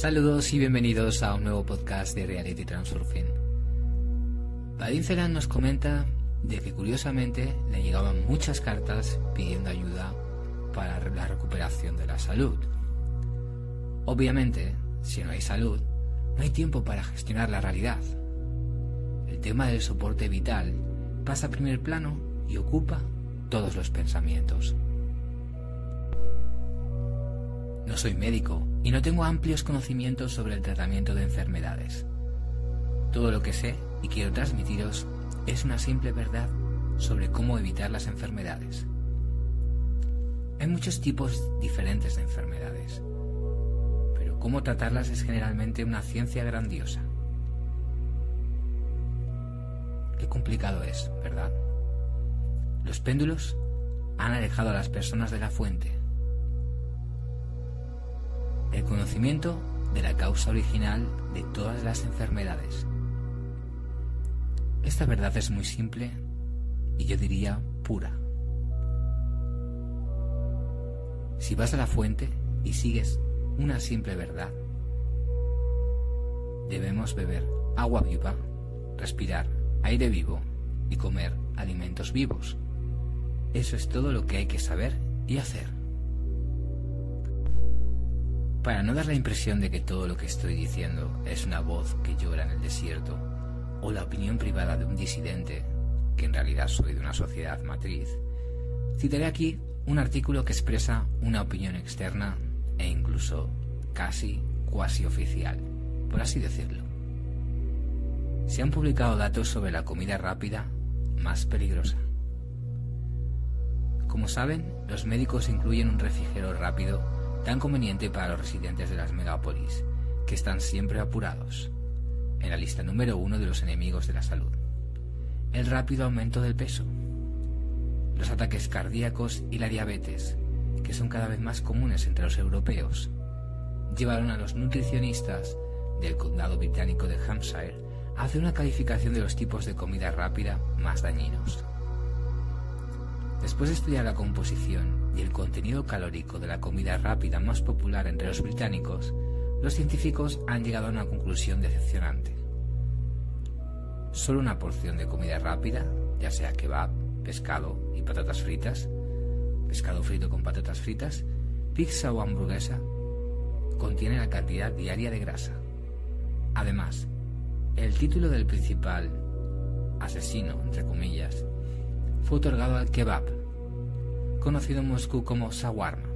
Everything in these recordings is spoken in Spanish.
Saludos y bienvenidos a un nuevo podcast de Reality Transurfing. Vadim Celan nos comenta de que curiosamente le llegaban muchas cartas pidiendo ayuda para la recuperación de la salud. Obviamente, si no hay salud, no hay tiempo para gestionar la realidad. El tema del soporte vital pasa a primer plano y ocupa todos los pensamientos. No soy médico y no tengo amplios conocimientos sobre el tratamiento de enfermedades. Todo lo que sé y quiero transmitiros es una simple verdad sobre cómo evitar las enfermedades. Hay muchos tipos diferentes de enfermedades, pero cómo tratarlas es generalmente una ciencia grandiosa. Qué complicado es, ¿verdad? Los péndulos han alejado a las personas de la fuente el conocimiento de la causa original de todas las enfermedades. Esta verdad es muy simple y yo diría pura. Si vas a la fuente y sigues una simple verdad, debemos beber agua viva, respirar aire vivo y comer alimentos vivos. Eso es todo lo que hay que saber y hacer. Para no dar la impresión de que todo lo que estoy diciendo es una voz que llora en el desierto o la opinión privada de un disidente, que en realidad soy de una sociedad matriz, citaré aquí un artículo que expresa una opinión externa e incluso casi cuasi oficial, por así decirlo. Se han publicado datos sobre la comida rápida más peligrosa. Como saben, los médicos incluyen un refrigerador rápido tan conveniente para los residentes de las megápolis, que están siempre apurados, en la lista número uno de los enemigos de la salud. El rápido aumento del peso, los ataques cardíacos y la diabetes, que son cada vez más comunes entre los europeos, llevaron a los nutricionistas del condado británico de Hampshire a hacer una calificación de los tipos de comida rápida más dañinos. Después de estudiar la composición y el contenido calórico de la comida rápida más popular entre los británicos, los científicos han llegado a una conclusión decepcionante. Solo una porción de comida rápida, ya sea kebab, pescado y patatas fritas, pescado frito con patatas fritas, pizza o hamburguesa, contiene la cantidad diaria de grasa. Además, el título del principal asesino, entre comillas, fue otorgado al kebab, conocido en Moscú como shawarma.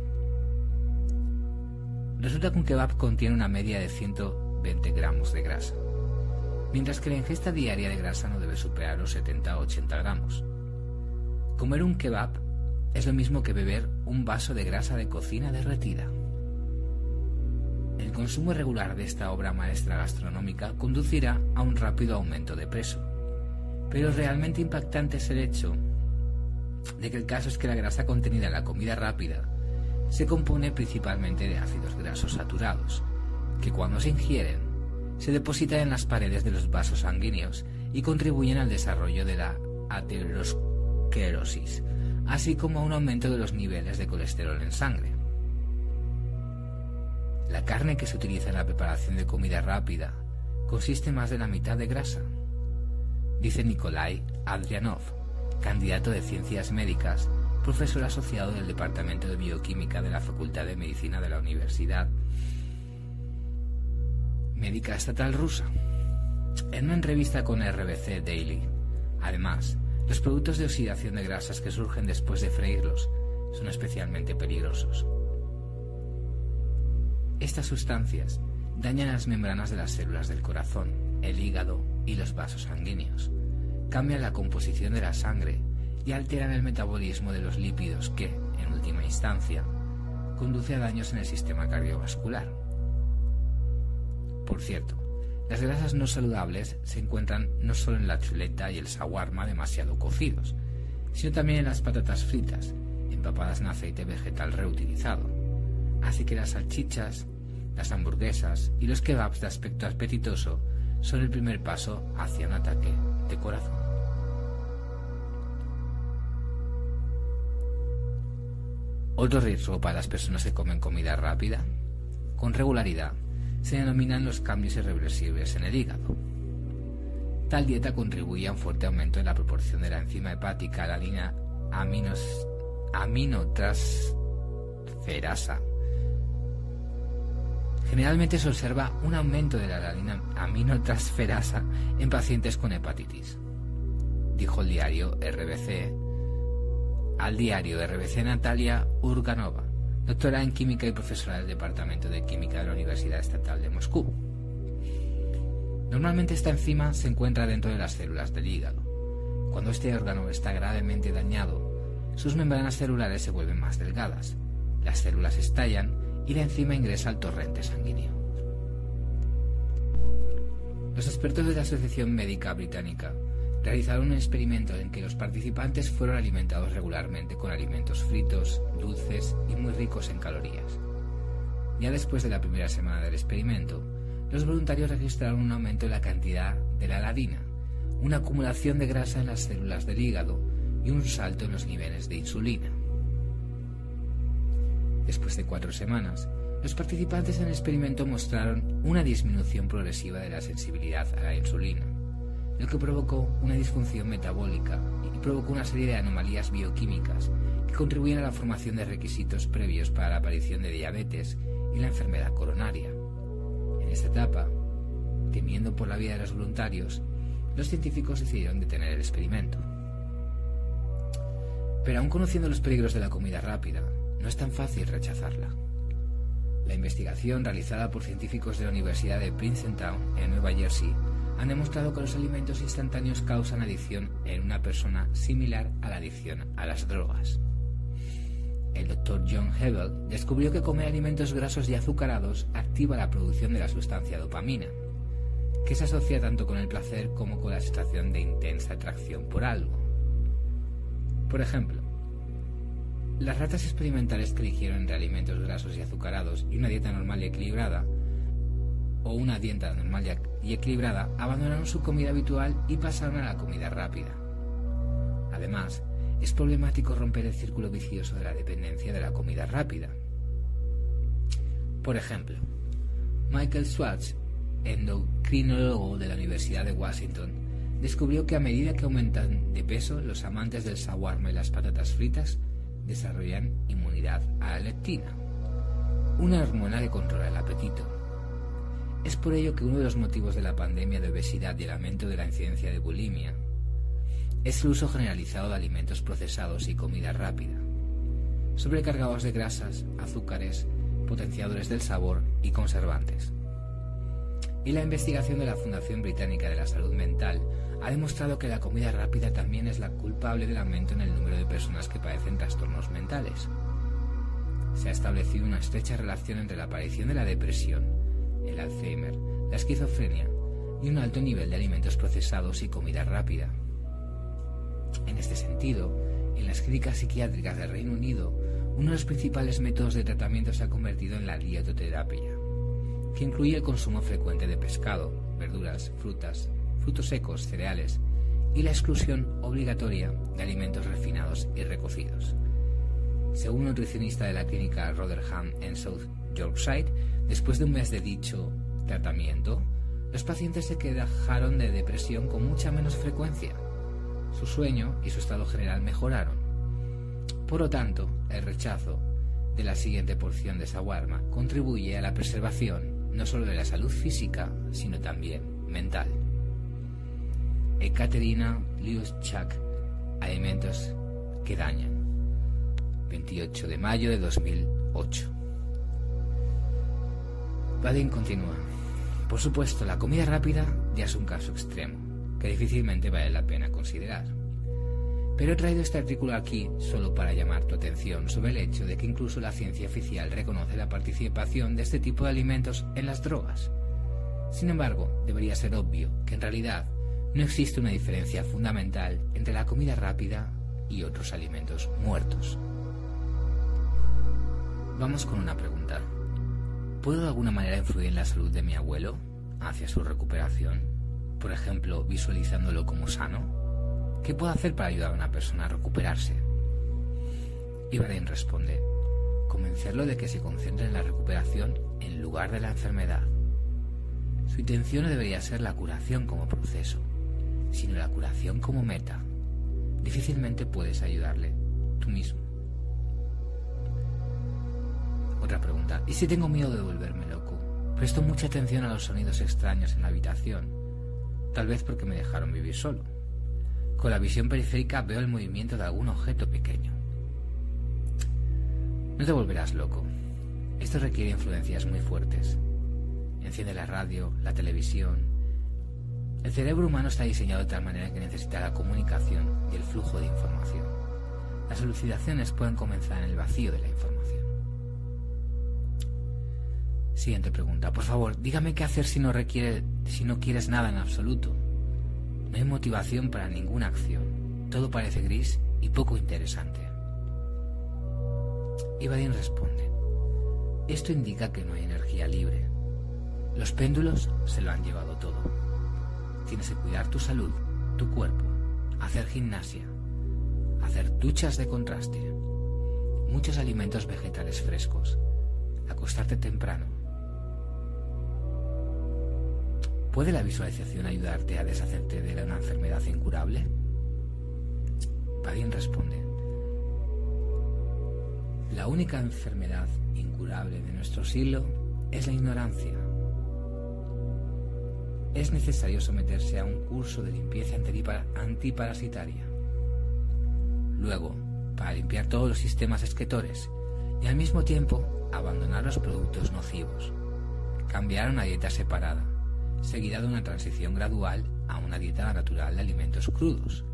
Resulta que un kebab contiene una media de 120 gramos de grasa, mientras que la ingesta diaria de grasa no debe superar los 70 o 80 gramos. Comer un kebab es lo mismo que beber un vaso de grasa de cocina derretida. El consumo irregular de esta obra maestra gastronómica conducirá a un rápido aumento de peso, pero realmente impactante es el hecho de que el caso es que la grasa contenida en la comida rápida se compone principalmente de ácidos grasos saturados, que cuando se ingieren se depositan en las paredes de los vasos sanguíneos y contribuyen al desarrollo de la aterosclerosis, así como a un aumento de los niveles de colesterol en sangre. La carne que se utiliza en la preparación de comida rápida consiste más de la mitad de grasa, dice Nikolai Adrianov, candidato de Ciencias Médicas, profesor asociado del Departamento de Bioquímica de la Facultad de Medicina de la Universidad Médica Estatal Rusa. En una entrevista con RBC Daily, además, los productos de oxidación de grasas que surgen después de freírlos son especialmente peligrosos. Estas sustancias dañan las membranas de las células del corazón, el hígado y los vasos sanguíneos cambian la composición de la sangre y alteran el metabolismo de los lípidos que, en última instancia, conduce a daños en el sistema cardiovascular. Por cierto, las grasas no saludables se encuentran no solo en la chuleta y el shawarma demasiado cocidos, sino también en las patatas fritas, empapadas en aceite vegetal reutilizado. Así que las salchichas, las hamburguesas y los kebabs de aspecto apetitoso son el primer paso hacia un ataque de corazón. Otro riesgo para las personas que comen comida rápida, con regularidad, se denominan los cambios irreversibles en el hígado. Tal dieta contribuye a un fuerte aumento en la proporción de la enzima hepática la línea aminos. Generalmente se observa un aumento de la alanina aminotransferasa en pacientes con hepatitis, dijo el diario RBC al diario RBC Natalia Urganova, doctora en química y profesora del Departamento de Química de la Universidad Estatal de Moscú. Normalmente esta enzima se encuentra dentro de las células del hígado. Cuando este órgano está gravemente dañado, sus membranas celulares se vuelven más delgadas, las células estallan y la enzima ingresa al torrente sanguíneo. Los expertos de la Asociación Médica Británica realizaron un experimento en que los participantes fueron alimentados regularmente con alimentos fritos, dulces y muy ricos en calorías. Ya después de la primera semana del experimento, los voluntarios registraron un aumento en la cantidad de la aladina, una acumulación de grasa en las células del hígado y un salto en los niveles de insulina. Después de cuatro semanas, los participantes en el experimento mostraron una disminución progresiva de la sensibilidad a la insulina lo que provocó una disfunción metabólica y provocó una serie de anomalías bioquímicas que contribuyen a la formación de requisitos previos para la aparición de diabetes y la enfermedad coronaria. En esta etapa, temiendo por la vida de los voluntarios, los científicos decidieron detener el experimento. Pero aun conociendo los peligros de la comida rápida, no es tan fácil rechazarla. La investigación realizada por científicos de la Universidad de Princeton en Nueva Jersey han demostrado que los alimentos instantáneos causan adicción en una persona similar a la adicción a las drogas. El doctor John Hebel descubrió que comer alimentos grasos y azucarados activa la producción de la sustancia dopamina, que se asocia tanto con el placer como con la sensación de intensa atracción por algo. Por ejemplo, las ratas experimentales que eligieron entre alimentos grasos y azucarados y una dieta normal y equilibrada o una dieta normal y equilibrada abandonaron su comida habitual y pasaron a la comida rápida. Además, es problemático romper el círculo vicioso de la dependencia de la comida rápida. Por ejemplo, Michael Schwartz, endocrinólogo de la Universidad de Washington, descubrió que a medida que aumentan de peso, los amantes del shawarma y las patatas fritas desarrollan inmunidad a la leptina, una hormona que controla el apetito. Es por ello que uno de los motivos de la pandemia de obesidad y el aumento de la incidencia de bulimia es el uso generalizado de alimentos procesados y comida rápida, sobrecargados de grasas, azúcares, potenciadores del sabor y conservantes. Y la investigación de la Fundación Británica de la Salud Mental ha demostrado que la comida rápida también es la culpable del aumento en el número de personas que padecen trastornos mentales. Se ha establecido una estrecha relación entre la aparición de la depresión el Alzheimer, la esquizofrenia y un alto nivel de alimentos procesados y comida rápida. En este sentido, en las clínicas psiquiátricas del Reino Unido, uno de los principales métodos de tratamiento se ha convertido en la dietoterapia, que incluye el consumo frecuente de pescado, verduras, frutas, frutos secos, cereales y la exclusión obligatoria de alimentos refinados y recocidos. Según un nutricionista de la clínica Rotherham en South Yorkshire, después de un mes de dicho tratamiento, los pacientes se quejaron de depresión con mucha menos frecuencia. Su sueño y su estado general mejoraron. Por lo tanto, el rechazo de la siguiente porción de shawarma contribuye a la preservación no solo de la salud física, sino también mental. Ekaterina Liuschak, Alimentos que dañan. 28 de mayo de 2008. Vadim continúa. Por supuesto, la comida rápida ya es un caso extremo, que difícilmente vale la pena considerar. Pero he traído este artículo aquí solo para llamar tu atención sobre el hecho de que incluso la ciencia oficial reconoce la participación de este tipo de alimentos en las drogas. Sin embargo, debería ser obvio que en realidad no existe una diferencia fundamental entre la comida rápida y otros alimentos muertos. Vamos con una pregunta. ¿Puedo de alguna manera influir en la salud de mi abuelo hacia su recuperación? Por ejemplo, visualizándolo como sano. ¿Qué puedo hacer para ayudar a una persona a recuperarse? Ibrahim responde, convencerlo de que se concentre en la recuperación en lugar de la enfermedad. Su intención no debería ser la curación como proceso, sino la curación como meta. Difícilmente puedes ayudarle tú mismo. Otra pregunta. ¿Y si tengo miedo de volverme loco? Presto mucha atención a los sonidos extraños en la habitación, tal vez porque me dejaron vivir solo. Con la visión periférica veo el movimiento de algún objeto pequeño. No te volverás loco. Esto requiere influencias muy fuertes. Enciende la radio, la televisión. El cerebro humano está diseñado de tal manera que necesita la comunicación y el flujo de información. Las elucidaciones pueden comenzar en el vacío de la información. Siguiente pregunta. Por favor, dígame qué hacer si no requiere, si no quieres nada en absoluto. No hay motivación para ninguna acción. Todo parece gris y poco interesante. Ibadin responde. Esto indica que no hay energía libre. Los péndulos se lo han llevado todo. Tienes que cuidar tu salud, tu cuerpo, hacer gimnasia, hacer duchas de contraste, muchos alimentos vegetales frescos, acostarte temprano. ¿Puede la visualización ayudarte a deshacerte de una enfermedad incurable? Padín responde, la única enfermedad incurable de nuestro siglo es la ignorancia. Es necesario someterse a un curso de limpieza antiparasitaria. Luego, para limpiar todos los sistemas excretores y al mismo tiempo abandonar los productos nocivos. Cambiar una dieta separada, seguida de una transición gradual a una dieta natural de alimentos crudos.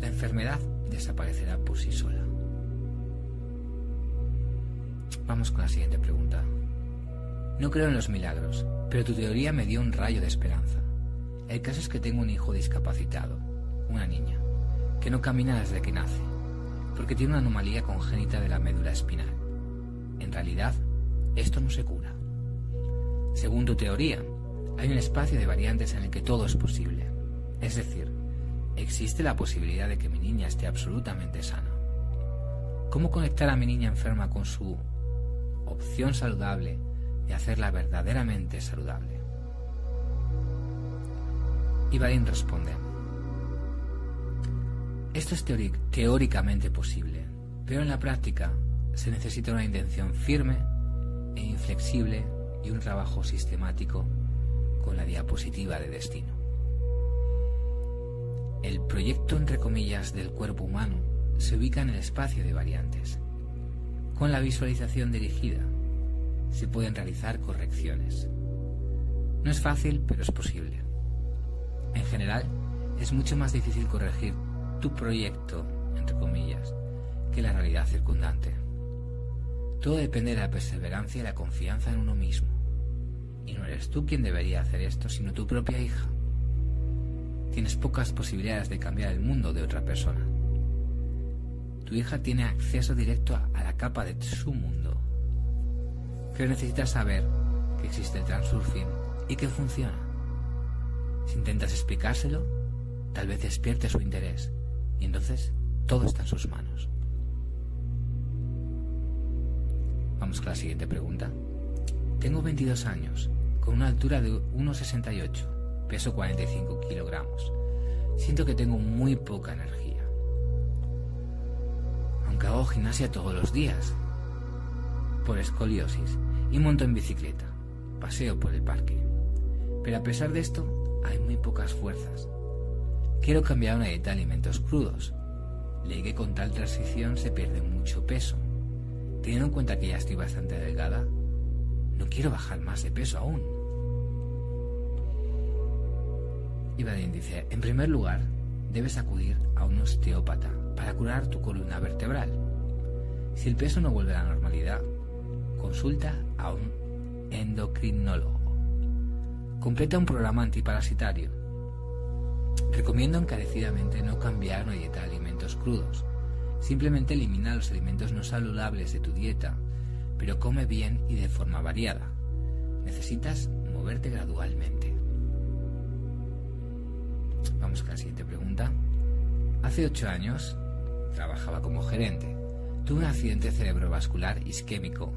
La enfermedad desaparecerá por sí sola. Vamos con la siguiente pregunta. No creo en los milagros, pero tu teoría me dio un rayo de esperanza. El caso es que tengo un hijo discapacitado, una niña, que no camina desde que nace, porque tiene una anomalía congénita de la médula espinal. En realidad, esto no se cura. Según tu teoría, hay un espacio de variantes en el que todo es posible. Es decir, existe la posibilidad de que mi niña esté absolutamente sana. ¿Cómo conectar a mi niña enferma con su opción saludable y hacerla verdaderamente saludable. Ibarín responde, esto es teóricamente posible, pero en la práctica se necesita una intención firme e inflexible y un trabajo sistemático con la diapositiva de destino. El proyecto, entre comillas, del cuerpo humano se ubica en el espacio de variantes, con la visualización dirigida se pueden realizar correcciones. No es fácil, pero es posible. En general, es mucho más difícil corregir tu proyecto, entre comillas, que la realidad circundante. Todo depende de la perseverancia y la confianza en uno mismo. Y no eres tú quien debería hacer esto, sino tu propia hija. Tienes pocas posibilidades de cambiar el mundo de otra persona tu hija tiene acceso directo a, la capa de su mundo. Pero necesitas saber que existe el transurfing y que funciona. Si intentas explicárselo, tal vez despierte su interés y entonces todo está en sus manos. Vamos con la siguiente pregunta. Tengo 22 años, con una altura de 1,68, peso 45 kilogramos. Siento que tengo muy poca energía aunque hago gimnasia todos los días, por escoliosis, y monto en bicicleta, paseo por el parque. Pero a pesar de esto, hay muy pocas fuerzas. Quiero cambiar una dieta de alimentos crudos. Leí que con tal transición se pierde mucho peso. Teniendo en cuenta que ya estoy bastante delgada, no quiero bajar más de peso aún. Ibadin dice, en primer lugar, debes acudir a un osteópata para curar tu columna vertebral. Si el peso no vuelve a la normalidad, consulta a un endocrinólogo. Completa un programa antiparasitario. Recomiendo encarecidamente no cambiar una dieta de alimentos crudos. Simplemente elimina los alimentos no saludables de tu dieta, pero come bien y de forma variada. Necesitas moverte gradualmente. Vamos con la siguiente pregunta. Hace ocho años trabajaba como gerente. Tuve un accidente cerebrovascular isquémico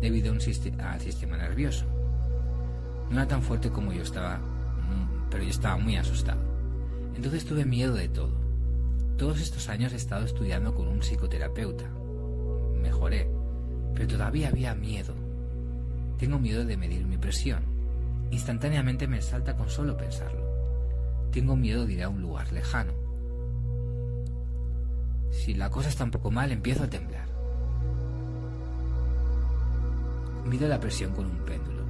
debido a un al sistema nervioso. No era tan fuerte como yo estaba, mm, pero yo estaba muy asustado. Entonces tuve miedo de todo. Todos estos años he estado estudiando con un psicoterapeuta. Mejoré, pero todavía había miedo. Tengo miedo de medir mi presión. Instantáneamente me salta con solo pensarlo. Tengo miedo de ir a un lugar lejano. Si la cosa está un poco mal, empiezo a temblar. Mido la presión con un péndulo,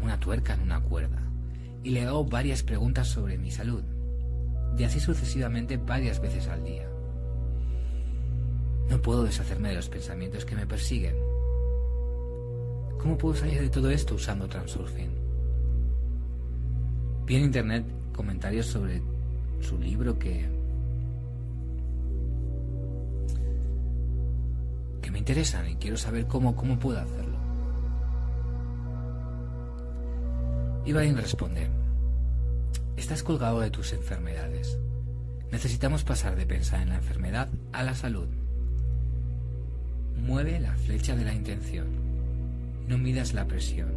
una tuerca en una cuerda, y le hago varias preguntas sobre mi salud, y así sucesivamente varias veces al día. No puedo deshacerme de los pensamientos que me persiguen. ¿Cómo puedo salir de todo esto usando Transurfing? Vi en internet comentarios sobre su libro que que me interesan y quiero saber cómo, cómo puedo hacerlo. Ibrahim responde, estás colgado de tus enfermedades. Necesitamos pasar de pensar en la enfermedad a la salud. Mueve la flecha de la intención. No midas la presión.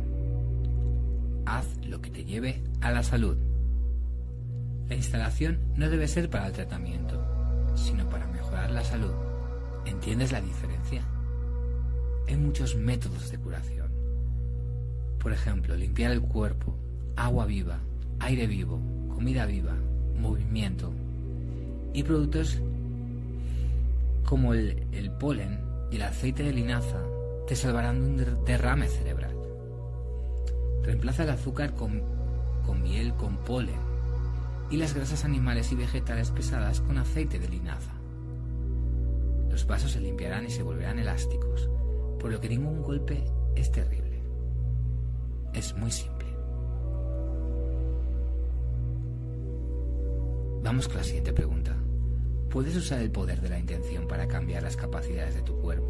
Haz lo que te lleve a la salud. La instalación no debe ser para el tratamiento, sino para mejorar la salud. ¿Entiendes la diferencia? Hay muchos métodos de curación. Por ejemplo, limpiar el cuerpo, agua viva, aire vivo, comida viva, movimiento y productos como el, el polen y el aceite de linaza te salvarán de un derrame cerebral. Reemplaza el azúcar con, con miel con polen y las grasas animales y vegetales pesadas con aceite de linaza. Los vasos se limpiarán y se volverán elásticos, por lo que ningún golpe es terrible. Es muy simple. Vamos con la siguiente pregunta. ¿Puedes usar el poder de la intención para cambiar las capacidades de tu cuerpo?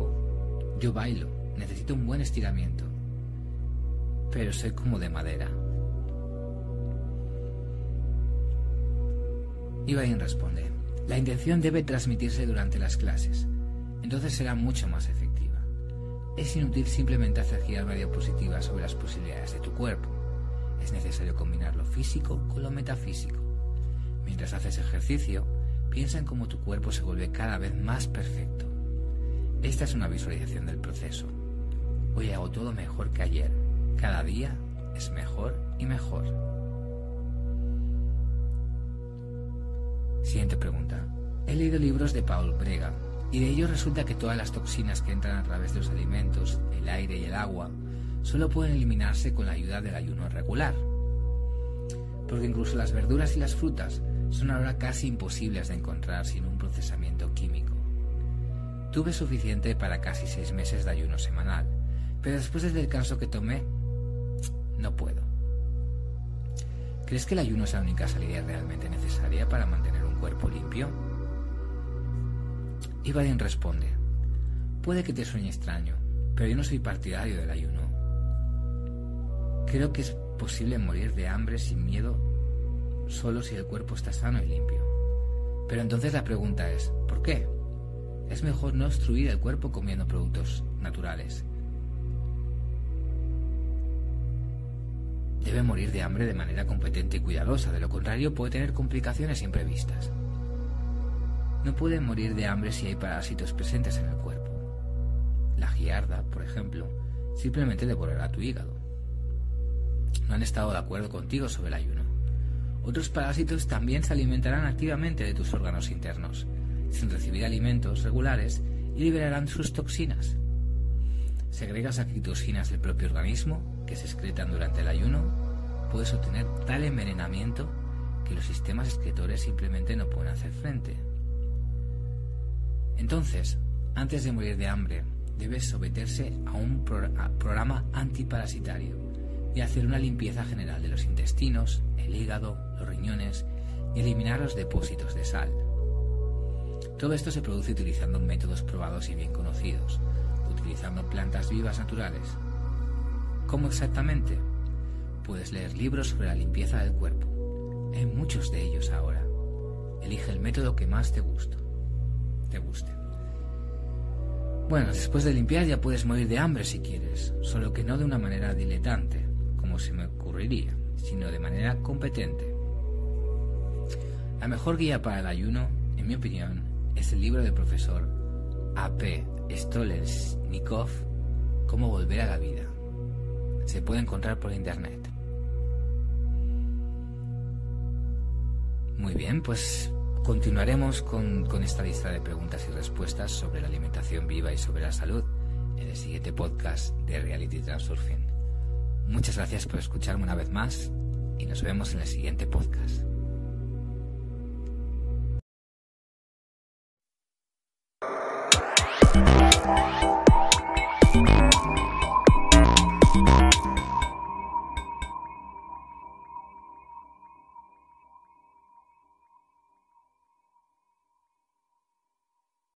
Yo bailo, necesito un buen estiramiento, pero soy como de madera. Ibrahim responde, la intención debe transmitirse durante las clases, entonces será mucho más efectiva. Es inútil simplemente hacer girar una diapositiva sobre las posibilidades de tu cuerpo. Es necesario combinar lo físico con lo metafísico. Mientras haces ejercicio, piensa en cómo tu cuerpo se vuelve cada vez más perfecto. Esta es una visualización del proceso. Hoy hago todo mejor que ayer. Cada día es mejor y mejor. Siguiente pregunta. He leído libros de Paul Brega y de ellos resulta que todas las toxinas que entran a través de los alimentos, el aire y el agua solo pueden eliminarse con la ayuda del ayuno regular. Porque incluso las verduras y las frutas son ahora casi imposibles de encontrar sin un procesamiento químico. Tuve suficiente para casi seis meses de ayuno semanal, pero después del descanso que tomé, no puedo. ¿Crees que el ayuno es la única salida realmente necesaria para mantener un cuerpo limpio? Ibrahim responde, puede que te sueñe extraño, pero yo no soy partidario del ayuno. Creo que es posible morir de hambre sin miedo solo si el cuerpo está sano y limpio. Pero entonces la pregunta es, ¿por qué? Es mejor no obstruir el cuerpo comiendo productos naturales. Debe morir de hambre de manera competente y cuidadosa, de lo contrario puede tener complicaciones imprevistas. No puede morir de hambre si hay parásitos presentes en el cuerpo. La giarda, por ejemplo, simplemente devorará tu hígado. No han estado de acuerdo contigo sobre el ayuno. Otros parásitos también se alimentarán activamente de tus órganos internos, sin recibir alimentos regulares y liberarán sus toxinas. Segregas toxinas del propio organismo que se excretan durante el ayuno, puedes obtener tal envenenamiento que los sistemas excretores simplemente no pueden hacer frente. Entonces, antes de morir de hambre, debes someterse a un programa antiparasitario y hacer una limpieza general de los intestinos, el hígado, los riñones y eliminar los depósitos de sal. Todo esto se produce utilizando métodos probados y bien conocidos, utilizando plantas vivas naturales. ¿Cómo exactamente? Puedes leer libros sobre la limpieza del cuerpo. Hay muchos de ellos ahora. Elige el método que más te guste te guste. Bueno, después de limpiar ya puedes morir de hambre si quieres, solo que no de una manera diletante, como se me ocurriría, sino de manera competente. La mejor guía para el ayuno, en mi opinión, es el libro del profesor A.P. Stolesnikov, Cómo volver a la vida. Se puede encontrar por internet. Muy bien, pues continuaremos con, con, esta lista de preguntas y respuestas sobre la alimentación viva y sobre la salud en el siguiente podcast de Reality Transurfing. Muchas gracias por escucharme una vez más y nos vemos en el siguiente podcast.